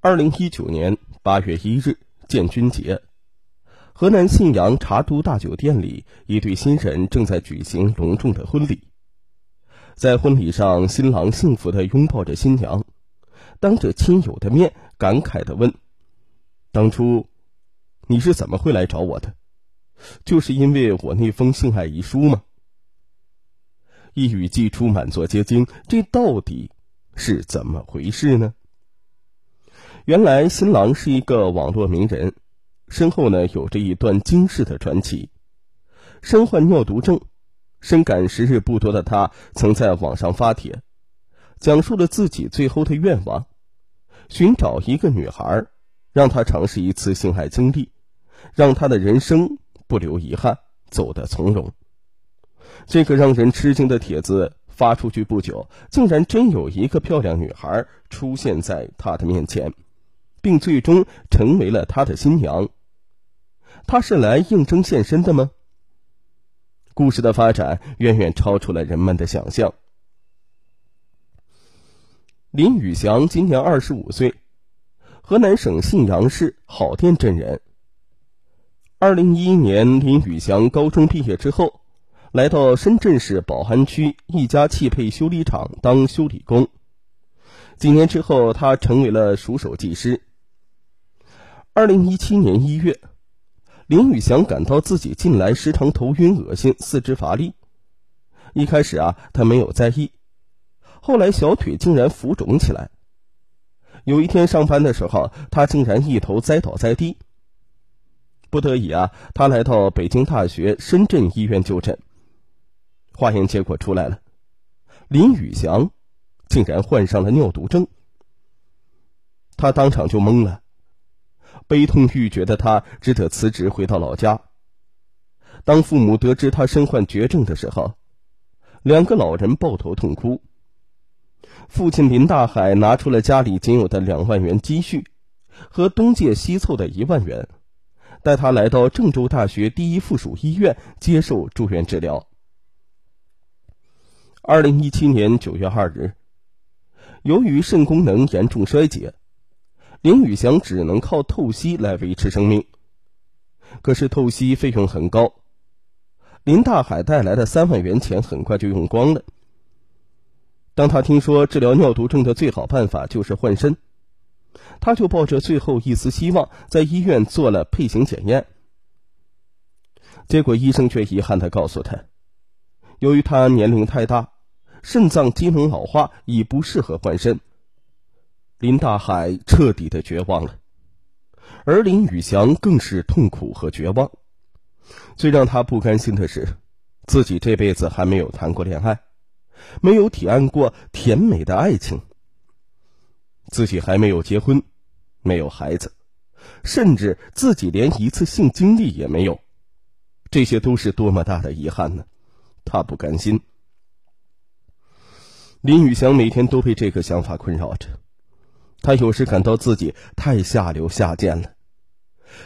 二零一九年八月一日，建军节，河南信阳茶都大酒店里，一对新人正在举行隆重的婚礼。在婚礼上，新郎幸福的拥抱着新娘，当着亲友的面感慨的问：“当初你是怎么会来找我的？就是因为我那封性爱遗书吗？”一语既出，满座皆惊，这到底是怎么回事呢？原来新郎是一个网络名人，身后呢有着一段惊世的传奇，身患尿毒症。深感时日不多的他，曾在网上发帖，讲述了自己最后的愿望：寻找一个女孩，让她尝试一次性爱经历，让他的人生不留遗憾，走得从容。这个让人吃惊的帖子发出去不久，竟然真有一个漂亮女孩出现在他的面前，并最终成为了他的新娘。他是来应征现身的吗？故事的发展远远超出了人们的想象。林宇翔今年二十五岁，河南省信阳市郝店镇人。二零一一年，林宇翔高中毕业之后，来到深圳市宝安区一家汽配修理厂当修理工。几年之后，他成为了熟手技师。二零一七年一月。林宇翔感到自己近来时常头晕、恶心、四肢乏力。一开始啊，他没有在意，后来小腿竟然浮肿起来。有一天上班的时候，他竟然一头栽倒在地。不得已啊，他来到北京大学深圳医院就诊。化验结果出来了，林宇翔竟然患上了尿毒症。他当场就懵了。悲痛欲绝的他只得辞职回到老家。当父母得知他身患绝症的时候，两个老人抱头痛哭。父亲林大海拿出了家里仅有的两万元积蓄，和东借西凑的一万元，带他来到郑州大学第一附属医院接受住院治疗。二零一七年九月二日，由于肾功能严重衰竭。林宇翔只能靠透析来维持生命，可是透析费用很高，林大海带来的三万元钱很快就用光了。当他听说治疗尿毒症的最好办法就是换肾，他就抱着最后一丝希望，在医院做了配型检验，结果医生却遗憾的告诉他，由于他年龄太大，肾脏机能老化，已不适合换肾。林大海彻底的绝望了，而林宇翔更是痛苦和绝望。最让他不甘心的是，自己这辈子还没有谈过恋爱，没有体验过甜美的爱情。自己还没有结婚，没有孩子，甚至自己连一次性经历也没有。这些都是多么大的遗憾呢？他不甘心。林宇翔每天都被这个想法困扰着。他有时感到自己太下流下贱了，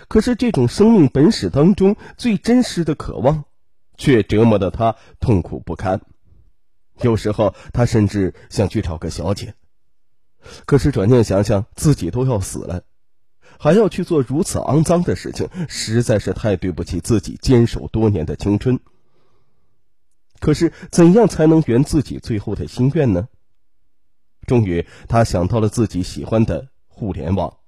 可是这种生命本始当中最真实的渴望，却折磨得他痛苦不堪。有时候他甚至想去找个小姐，可是转念想想，自己都要死了，还要去做如此肮脏的事情，实在是太对不起自己坚守多年的青春。可是怎样才能圆自己最后的心愿呢？终于，他想到了自己喜欢的互联网。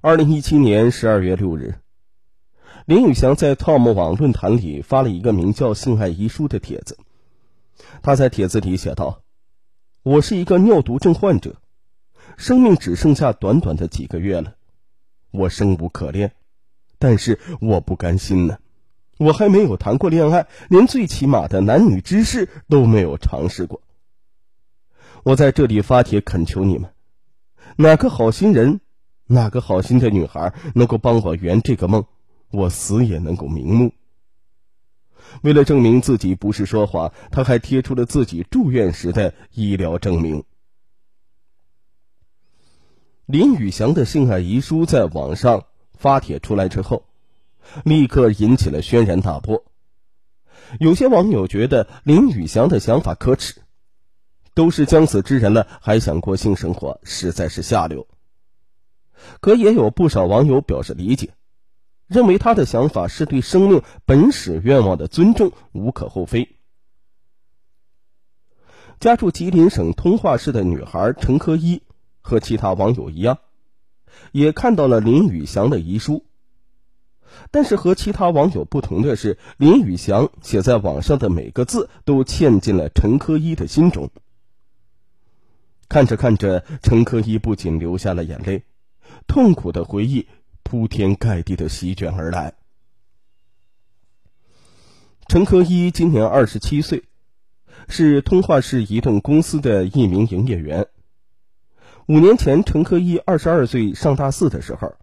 二零一七年十二月六日，林宇翔在 Tom 网论坛里发了一个名叫“性爱遗书”的帖子。他在帖子里写道：“我是一个尿毒症患者，生命只剩下短短的几个月了，我生无可恋，但是我不甘心呢，我还没有谈过恋爱，连最起码的男女之事都没有尝试过。”我在这里发帖恳求你们，哪个好心人，哪个好心的女孩能够帮我圆这个梦，我死也能够瞑目。为了证明自己不是说谎，他还贴出了自己住院时的医疗证明。林宇翔的性爱遗书在网上发帖出来之后，立刻引起了轩然大波。有些网友觉得林宇翔的想法可耻。都是将死之人了，还想过性生活，实在是下流。可也有不少网友表示理解，认为他的想法是对生命本始愿望的尊重，无可厚非。家住吉林省通化市的女孩陈科一和其他网友一样，也看到了林宇翔的遗书。但是和其他网友不同的是，林宇翔写在网上的每个字都嵌进了陈科一的心中。看着看着，陈科一不仅流下了眼泪，痛苦的回忆铺天盖地的席卷而来。陈科一今年二十七岁，是通化市移动公司的一名营业员。五年前，陈科一二十二岁，上大四的时候，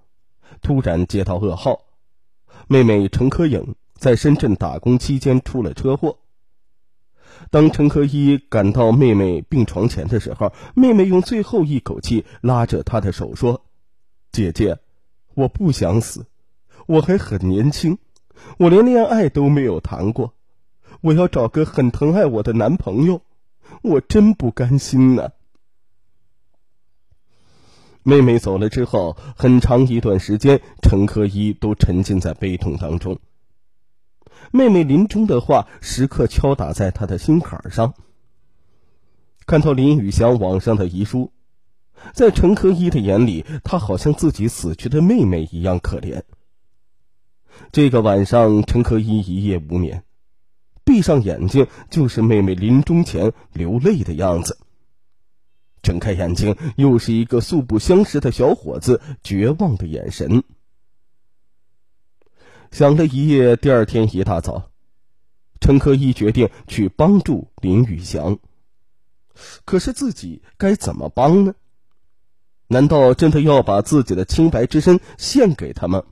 突然接到噩耗。妹妹陈科颖在深圳打工期间出了车祸。当陈科一赶到妹妹病床前的时候，妹妹用最后一口气拉着他的手说：“姐姐，我不想死，我还很年轻，我连恋爱都没有谈过，我要找个很疼爱我的男朋友，我真不甘心呢。”妹妹走了之后，很长一段时间，陈科一都沉浸在悲痛当中。妹妹临终的话时刻敲打在他的心坎上。看到林宇翔网上的遗书，在陈科一的眼里，他好像自己死去的妹妹一样可怜。这个晚上，陈科一一夜无眠，闭上眼睛就是妹妹临终前流泪的样子。睁开眼睛，又是一个素不相识的小伙子绝望的眼神。想了一夜，第二天一大早，陈科一决定去帮助林宇翔。可是自己该怎么帮呢？难道真的要把自己的清白之身献给他吗？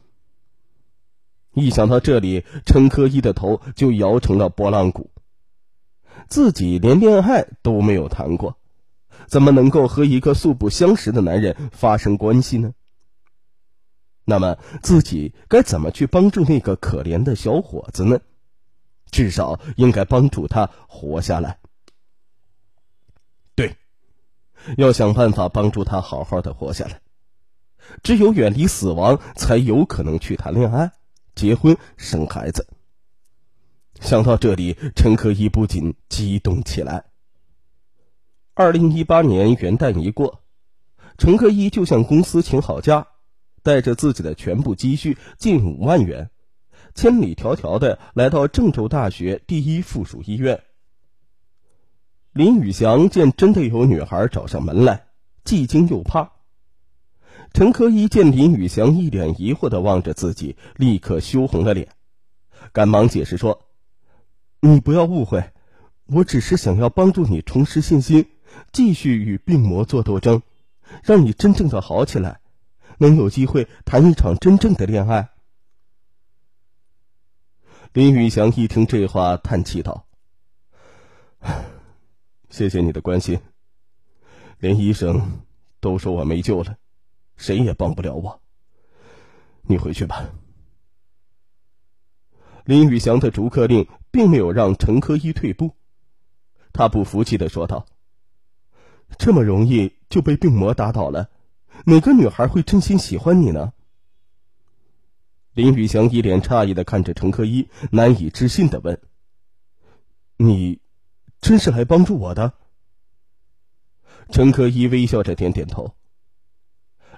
一想到这里，陈科一的头就摇成了拨浪鼓。自己连恋爱都没有谈过。怎么能够和一个素不相识的男人发生关系呢？那么自己该怎么去帮助那个可怜的小伙子呢？至少应该帮助他活下来。对，要想办法帮助他好好的活下来。只有远离死亡，才有可能去谈恋爱、结婚、生孩子。想到这里，陈可一不禁激动起来。二零一八年元旦一过，陈可一就向公司请好假，带着自己的全部积蓄近五万元，千里迢迢的来到郑州大学第一附属医院。林宇翔见真的有女孩找上门来，既惊又怕。陈科一见林宇翔一脸疑惑的望着自己，立刻羞红了脸，赶忙解释说：“你不要误会，我只是想要帮助你重拾信心。”继续与病魔做斗争，让你真正的好起来，能有机会谈一场真正的恋爱。林宇翔一听这话，叹气道：“ 谢谢你的关心，连医生都说我没救了，谁也帮不了我。你回去吧。”林宇翔的逐客令并没有让陈科一退步，他不服气的说道。这么容易就被病魔打倒了，哪个女孩会真心喜欢你呢？林宇翔一脸诧异的看着陈科一，难以置信的问：“你真是来帮助我的？”陈科一微笑着点点头。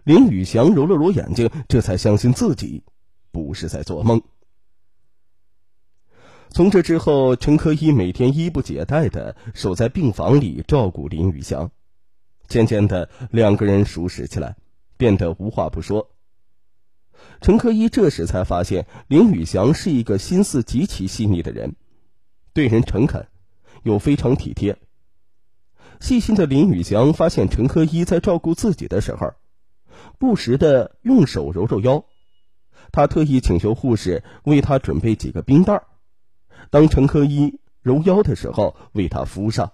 林宇翔揉了揉眼睛，这才相信自己不是在做梦。从这之后，陈科一每天衣不解带的守在病房里照顾林宇翔。渐渐的，两个人熟识起来，变得无话不说。陈科一这时才发现，林宇翔是一个心思极其细腻的人，对人诚恳，又非常体贴。细心的林宇翔发现陈科一在照顾自己的时候，不时的用手揉揉腰，他特意请求护士为他准备几个冰袋当陈科一揉腰的时候，为他敷上。